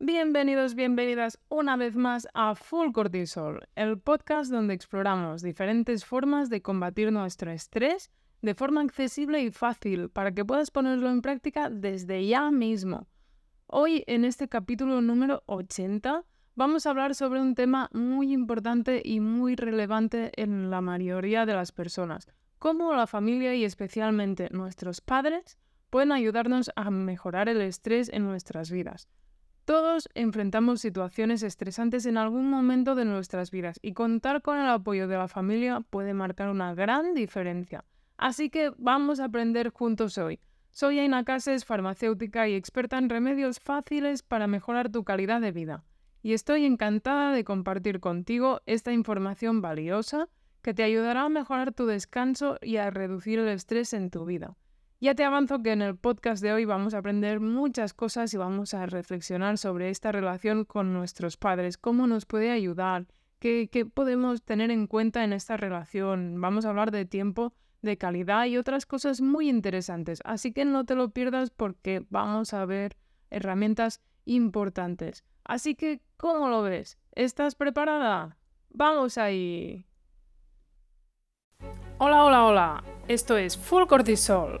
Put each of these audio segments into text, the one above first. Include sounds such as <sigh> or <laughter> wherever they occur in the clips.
Bienvenidos, bienvenidas una vez más a Full Cortisol, el podcast donde exploramos diferentes formas de combatir nuestro estrés de forma accesible y fácil para que puedas ponerlo en práctica desde ya mismo. Hoy, en este capítulo número 80, vamos a hablar sobre un tema muy importante y muy relevante en la mayoría de las personas, cómo la familia y especialmente nuestros padres pueden ayudarnos a mejorar el estrés en nuestras vidas. Todos enfrentamos situaciones estresantes en algún momento de nuestras vidas y contar con el apoyo de la familia puede marcar una gran diferencia. Así que vamos a aprender juntos hoy. Soy Aina Cases, farmacéutica y experta en remedios fáciles para mejorar tu calidad de vida. Y estoy encantada de compartir contigo esta información valiosa que te ayudará a mejorar tu descanso y a reducir el estrés en tu vida. Ya te avanzo que en el podcast de hoy vamos a aprender muchas cosas y vamos a reflexionar sobre esta relación con nuestros padres, cómo nos puede ayudar, qué, podemos tener en cuenta en esta relación. Vamos a hablar de tiempo, de calidad y otras cosas muy interesantes. Así que no te lo pierdas porque vamos a ver herramientas importantes. Así que, ¿cómo lo ves? ¿Estás preparada? Vamos ahí. Hola, hola, hola. Esto es Full Cortisol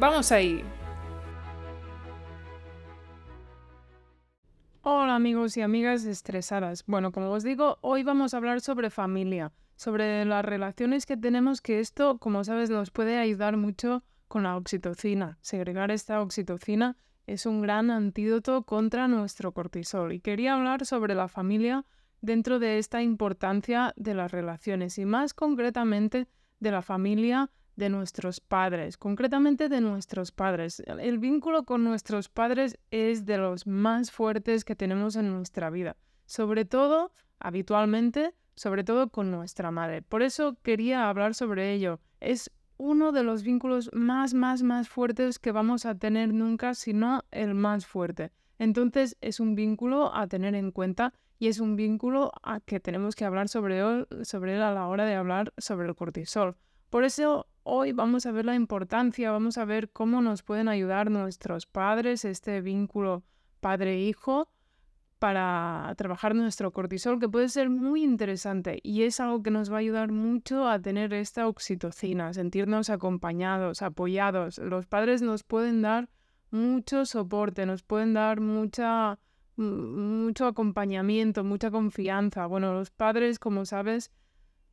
Vamos ahí. Hola amigos y amigas estresadas. Bueno, como os digo, hoy vamos a hablar sobre familia, sobre las relaciones que tenemos, que esto, como sabes, nos puede ayudar mucho con la oxitocina. Segregar esta oxitocina es un gran antídoto contra nuestro cortisol. Y quería hablar sobre la familia dentro de esta importancia de las relaciones y más concretamente de la familia de nuestros padres, concretamente de nuestros padres. El vínculo con nuestros padres es de los más fuertes que tenemos en nuestra vida, sobre todo, habitualmente, sobre todo con nuestra madre. Por eso quería hablar sobre ello. Es uno de los vínculos más, más, más fuertes que vamos a tener nunca, si no el más fuerte. Entonces es un vínculo a tener en cuenta y es un vínculo a que tenemos que hablar sobre él, sobre él a la hora de hablar sobre el cortisol. Por eso hoy vamos a ver la importancia, vamos a ver cómo nos pueden ayudar nuestros padres, este vínculo padre-hijo, para trabajar nuestro cortisol, que puede ser muy interesante y es algo que nos va a ayudar mucho a tener esta oxitocina, sentirnos acompañados, apoyados. Los padres nos pueden dar mucho soporte, nos pueden dar mucha, mucho acompañamiento, mucha confianza. Bueno, los padres, como sabes,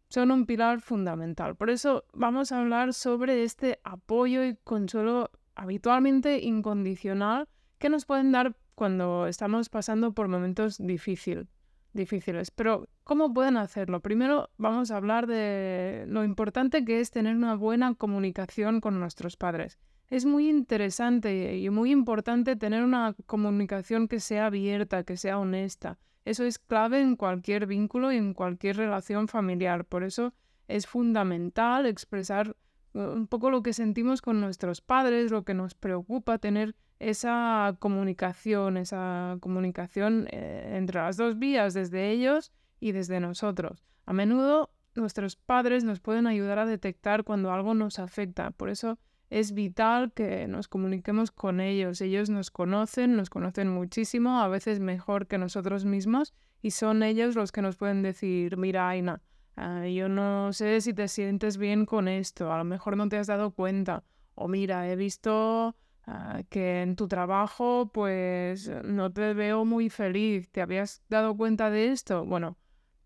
son un pilar fundamental. Por eso vamos a hablar sobre este apoyo y consuelo habitualmente incondicional que nos pueden dar cuando estamos pasando por momentos difícil, difíciles. Pero, ¿cómo pueden hacerlo? Primero vamos a hablar de lo importante que es tener una buena comunicación con nuestros padres. Es muy interesante y muy importante tener una comunicación que sea abierta, que sea honesta, eso es clave en cualquier vínculo y en cualquier relación familiar. Por eso es fundamental expresar uh, un poco lo que sentimos con nuestros padres, lo que nos preocupa, tener esa comunicación, esa comunicación eh, entre las dos vías, desde ellos y desde nosotros. A menudo nuestros padres nos pueden ayudar a detectar cuando algo nos afecta. Por eso es vital que nos comuniquemos con ellos. Ellos nos conocen, nos conocen muchísimo, a veces mejor que nosotros mismos, y son ellos los que nos pueden decir, mira, Aina, ah, yo no sé si te sientes bien con esto, a lo mejor no te has dado cuenta, o mira, he visto ah, que en tu trabajo pues no te veo muy feliz, ¿te habías dado cuenta de esto? Bueno,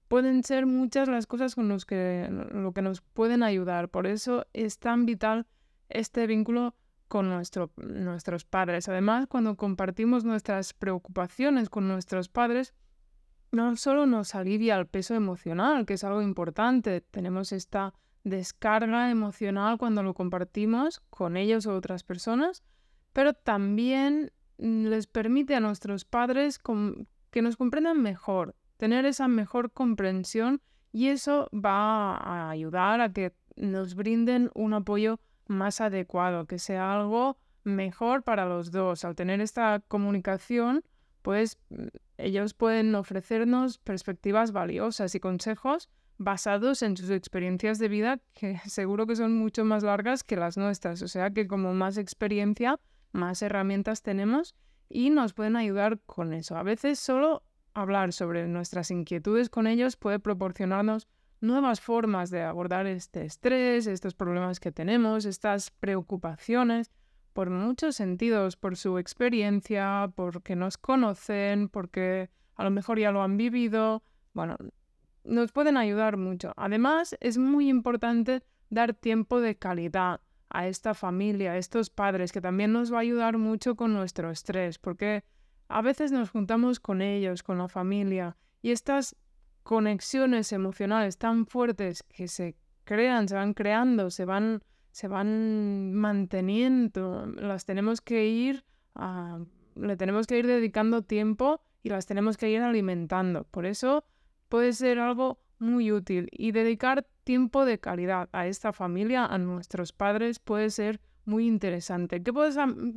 pueden ser muchas las cosas con los que, lo que nos pueden ayudar, por eso es tan vital este vínculo con nuestros padres. Además, cuando compartimos nuestras preocupaciones con nuestros padres, no solo nos alivia el peso emocional, que es algo importante, tenemos esta descarga emocional cuando lo compartimos con ellos o otras personas, pero también les permite a nuestros padres que nos comprendan mejor, tener esa mejor comprensión y eso va a ayudar a que nos brinden un apoyo más adecuado, que sea algo mejor para los dos. Al tener esta comunicación, pues mm, ellos pueden ofrecernos perspectivas valiosas y consejos basados en sus experiencias de vida que <laughs> seguro que son mucho más largas que las nuestras. O sea que como más experiencia, más herramientas tenemos y nos pueden ayudar con eso. A veces solo hablar sobre nuestras inquietudes con ellos puede proporcionarnos nuevas formas de abordar este estrés, estos problemas que tenemos, estas preocupaciones, por muchos sentidos, por su experiencia, porque nos conocen, porque a lo mejor ya lo han vivido. Bueno, nos pueden ayudar mucho. Además, es muy importante dar tiempo de calidad a esta familia, a estos padres, que también nos va a ayudar mucho con nuestro estrés, porque a veces nos juntamos con ellos, con la familia, y estas conexiones emocionales tan fuertes que se crean, se van creando, se van, se van manteniendo, las tenemos que ir, le tenemos que ir dedicando tiempo y las tenemos que ir alimentando. Por eso puede ser algo muy útil y dedicar tiempo de calidad a esta familia, a nuestros padres, puede ser muy interesante. ¿Qué,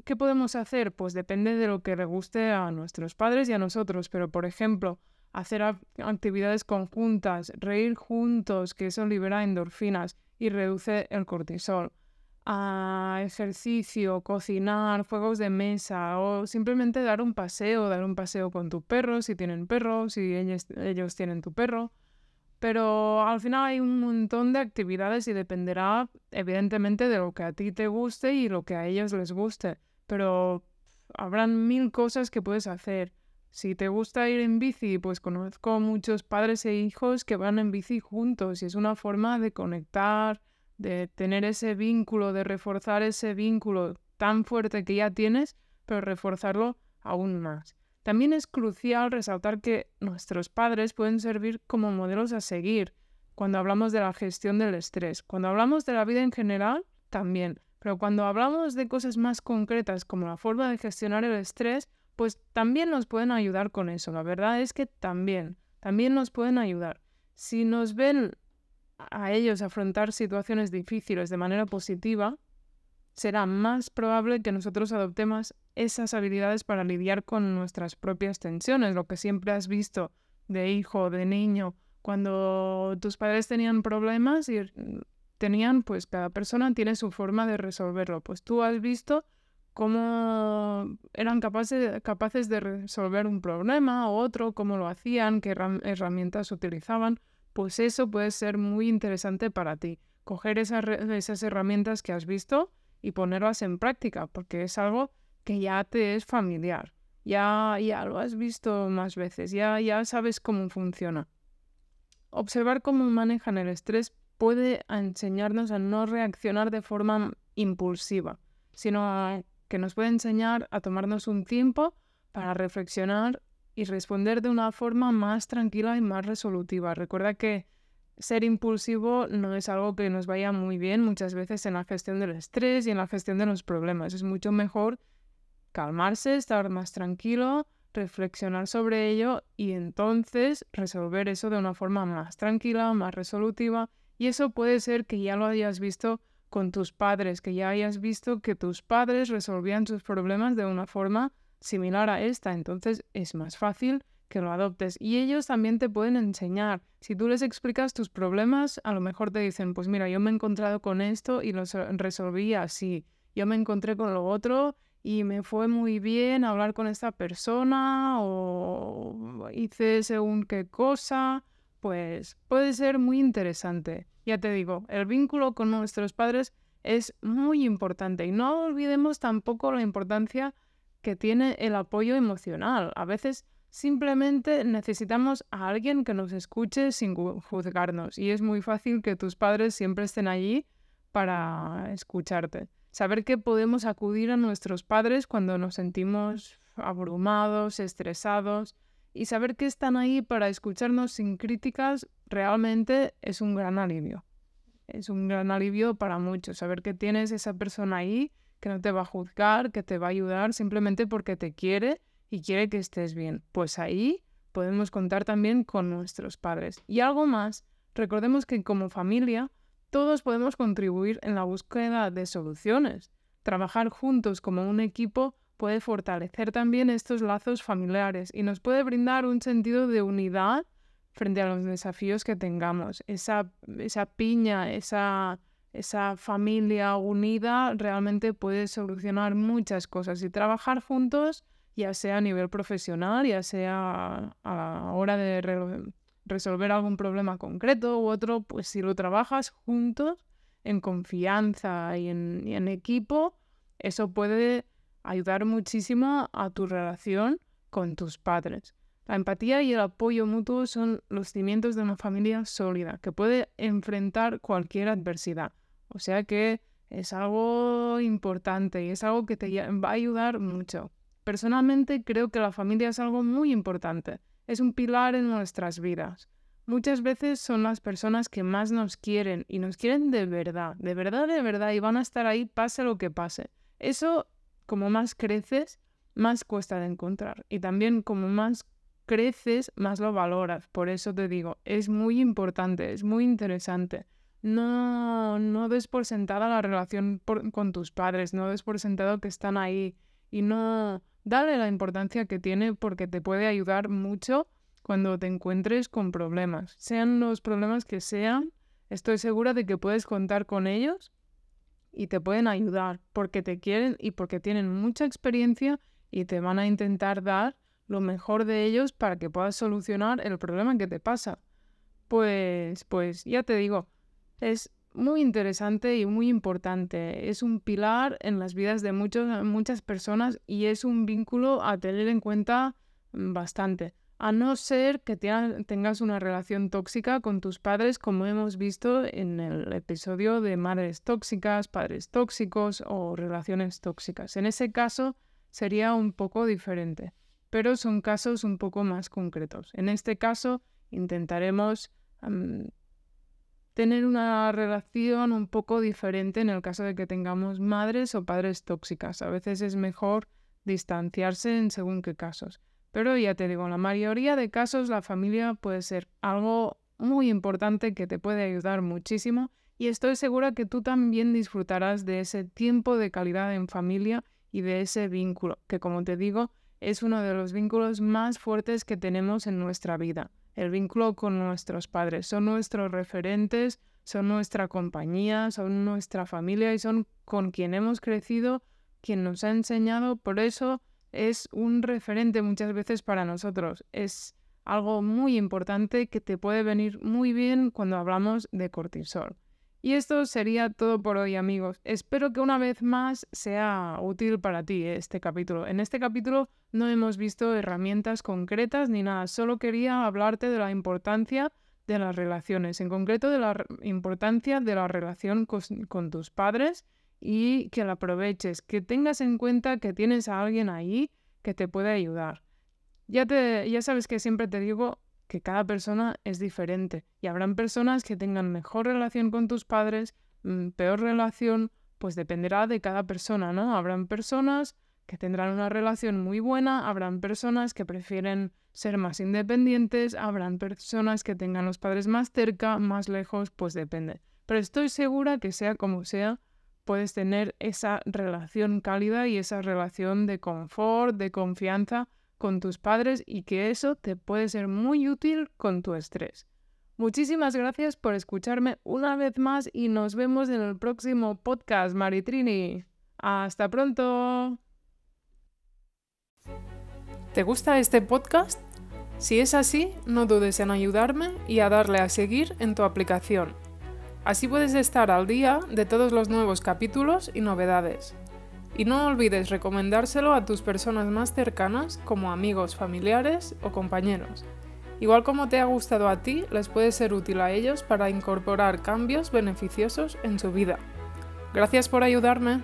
¿Qué, podemos hacer? Pues depende de lo que le guste a nuestros padres y a nosotros, pero por ejemplo, hacer actividades conjuntas, reír juntos, que eso libera endorfinas y reduce el cortisol. A ejercicio, cocinar, juegos de mesa o simplemente dar un paseo, dar un paseo con tu perro si tienen perro, si ellos, ellos tienen tu perro. Pero al final hay un montón de actividades y dependerá evidentemente de lo que a ti te guste y lo que a ellos les guste. Pero habrán mil cosas que puedes hacer. Si te gusta ir en bici, pues conozco muchos padres e hijos que van en bici juntos y es una forma de conectar, de tener ese vínculo, de reforzar ese vínculo tan fuerte que ya tienes, pero reforzarlo aún más. También es crucial resaltar que nuestros padres pueden servir como modelos a seguir cuando hablamos de la gestión del estrés. Cuando hablamos de la vida en general, también. Pero cuando hablamos de cosas más concretas como la forma de gestionar el estrés, pues también nos pueden ayudar con eso. La verdad es que también, también nos pueden ayudar. Si nos ven a ellos afrontar situaciones difíciles de manera positiva, será más probable que nosotros adoptemos esas habilidades para lidiar con nuestras propias tensiones, lo que siempre has visto de hijo, de niño, cuando tus padres tenían problemas y tenían, pues cada persona tiene su forma de resolverlo. Pues tú has visto cómo eran capaces, capaces de resolver un problema o otro, cómo lo hacían, qué herramientas utilizaban pues eso puede ser muy interesante para ti. Coger esas, esas herramientas que has visto y ponerlas en práctica, porque es algo que ya te es familiar. Ya, ya lo has visto más veces, ya, ya sabes cómo funciona. Observar cómo manejan el estrés puede enseñarnos a no reaccionar de forma impulsiva, sino que nos puede enseñar a tomarnos un tiempo para reflexionar y responder de una forma más tranquila y más resolutiva. Recuerda que ser impulsivo no es algo que nos vaya muy bien muchas veces en la gestión del estrés y en la gestión de los problemas. Es mucho mejor calmarse, estar más tranquilo, reflexionar sobre ello y entonces resolver eso de una forma más tranquila, más resolutiva. Y eso puede ser que ya lo hayas visto con tus padres, que ya hayas visto que tus padres resolvían sus problemas de una forma similar a esta, entonces es más fácil que lo adoptes. Y ellos también te pueden enseñar. Si tú les explicas tus problemas, a lo mejor te dicen, pues mira, yo me he encontrado con esto y lo resolví así. Yo me encontré con lo otro y me fue muy bien hablar con esta persona o hice según qué cosa. Pues puede ser muy interesante. Ya te digo, el vínculo con nuestros padres es muy importante y no olvidemos tampoco la importancia que tiene el apoyo emocional. A veces simplemente necesitamos a alguien que nos escuche sin juzgarnos y es muy fácil que tus padres siempre estén allí para escucharte. Saber que podemos acudir a nuestros padres cuando nos sentimos abrumados, estresados y saber que están ahí para escucharnos sin críticas realmente es un gran alivio. Es un gran alivio para muchos. Saber que tienes esa persona ahí que no te va a juzgar, que te va a ayudar simplemente porque te quiere y quiere que estés bien. Pues ahí podemos contar también con nuestros padres. Y algo más, recordemos que como familia todos podemos contribuir en la búsqueda de soluciones. Trabajar juntos como un equipo puede fortalecer también estos lazos familiares y nos puede brindar un sentido de unidad frente a los desafíos que tengamos. Esa, esa piña, esa, esa familia unida realmente puede solucionar muchas cosas y trabajar juntos, ya sea a nivel profesional, ya sea a la hora de resolver algún problema concreto u otro, pues si lo trabajas juntos, en confianza y en, y en equipo, eso puede ayudar muchísimo a tu relación con tus padres. La empatía y el apoyo mutuo son los cimientos de una familia sólida que puede enfrentar cualquier adversidad. O sea que es algo importante y es algo que te va a ayudar mucho. Personalmente creo que la familia es algo muy importante. Es un pilar en nuestras vidas. Muchas veces son las personas que más nos quieren y nos quieren de verdad, de verdad, de verdad y van a estar ahí pase lo que pase. Eso, como más creces, más cuesta de encontrar. Y también como más creces, más lo valoras. Por eso te digo, es muy importante, es muy interesante. No, no des por sentada la relación con tus padres, no des por sentado que están ahí y no dale la importancia que tiene porque te puede ayudar mucho cuando te encuentres con problemas. Sean los problemas que sean, estoy segura de que puedes contar con ellos y te pueden ayudar porque te quieren y porque tienen mucha experiencia y te van a intentar dar lo mejor de ellos para que puedas solucionar el problema que te pasa. Pues, pues ya te digo, es muy interesante y muy importante. Es un pilar en las vidas de muchos, muchas personas y es un vínculo a tener en cuenta bastante. A no ser que tengas una relación tóxica con tus padres, como hemos visto en el episodio de madres tóxicas, padres tóxicos o relaciones tóxicas. En ese caso sería un poco diferente pero son casos un poco más concretos. En este caso, intentaremos tener una relación un poco diferente en el caso de que tengamos madres o padres tóxicas. A veces es mejor distanciarse en según qué casos. Pero ya te digo, en la mayoría de casos la familia puede ser algo muy importante que te puede ayudar muchísimo y estoy segura que tú también disfrutarás de ese tiempo de calidad en familia y de ese vínculo, que como te digo, es uno de los vínculos más fuertes que tenemos en nuestra vida. El vínculo con nuestros padres. Son nuestros referentes, son nuestra compañía, son nuestra familia y son con quien hemos crecido, quien nos ha enseñado. Por eso es un referente muchas veces para nosotros. Es algo muy importante que te puede venir muy bien cuando hablamos de cortisol. Y esto sería todo por hoy amigos. Espero que una vez más sea útil para ti este capítulo. En este capítulo no hemos visto herramientas concretas ni nada, solo quería hablarte de la importancia de las relaciones, en concreto de la importancia de la relación con, tus padres y que la aproveches, que tengas en cuenta que tienes a alguien ahí que te puede ayudar. Ya, te, ya sabes que siempre te digo que cada persona es diferente y habrán personas que tengan mejor relación con tus padres, mm, peor relación, pues dependerá de cada persona, ¿no? Habrán personas que tendrán una relación muy buena, habrán personas que prefieren ser más independientes, habrán personas que tengan los padres más cerca, más lejos, pues depende. Pero estoy segura que sea como sea, puedes tener esa relación cálida y esa relación de confort, de confianza con tus padres y que eso te puede ser muy útil con tu estrés. Muchísimas gracias por escucharme una vez más y nos vemos en el próximo podcast, Maritrini. Hasta pronto. ¿Te gusta este podcast? Si es así, no dudes en ayudarme y a darle a seguir en tu aplicación. Así puedes estar al día de todos los nuevos capítulos y novedades. Y no olvides recomendárselo a tus personas más cercanas como amigos, familiares o compañeros. Igual como te ha gustado a ti, les puede ser útil a ellos para incorporar cambios beneficiosos en su vida. Gracias por ayudarme.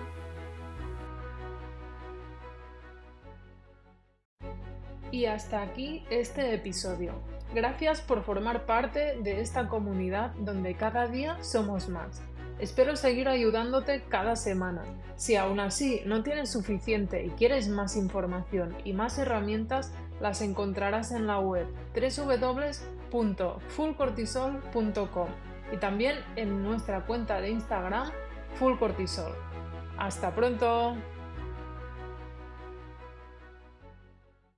Y hasta aquí este episodio. Gracias por formar parte de esta comunidad donde cada día somos más. Espero seguir ayudándote cada semana. Si aún así no tienes suficiente y quieres más información y más herramientas, las encontrarás en la web www.fullcortisol.com y también en nuestra cuenta de Instagram fullcortisol. ¡Hasta pronto!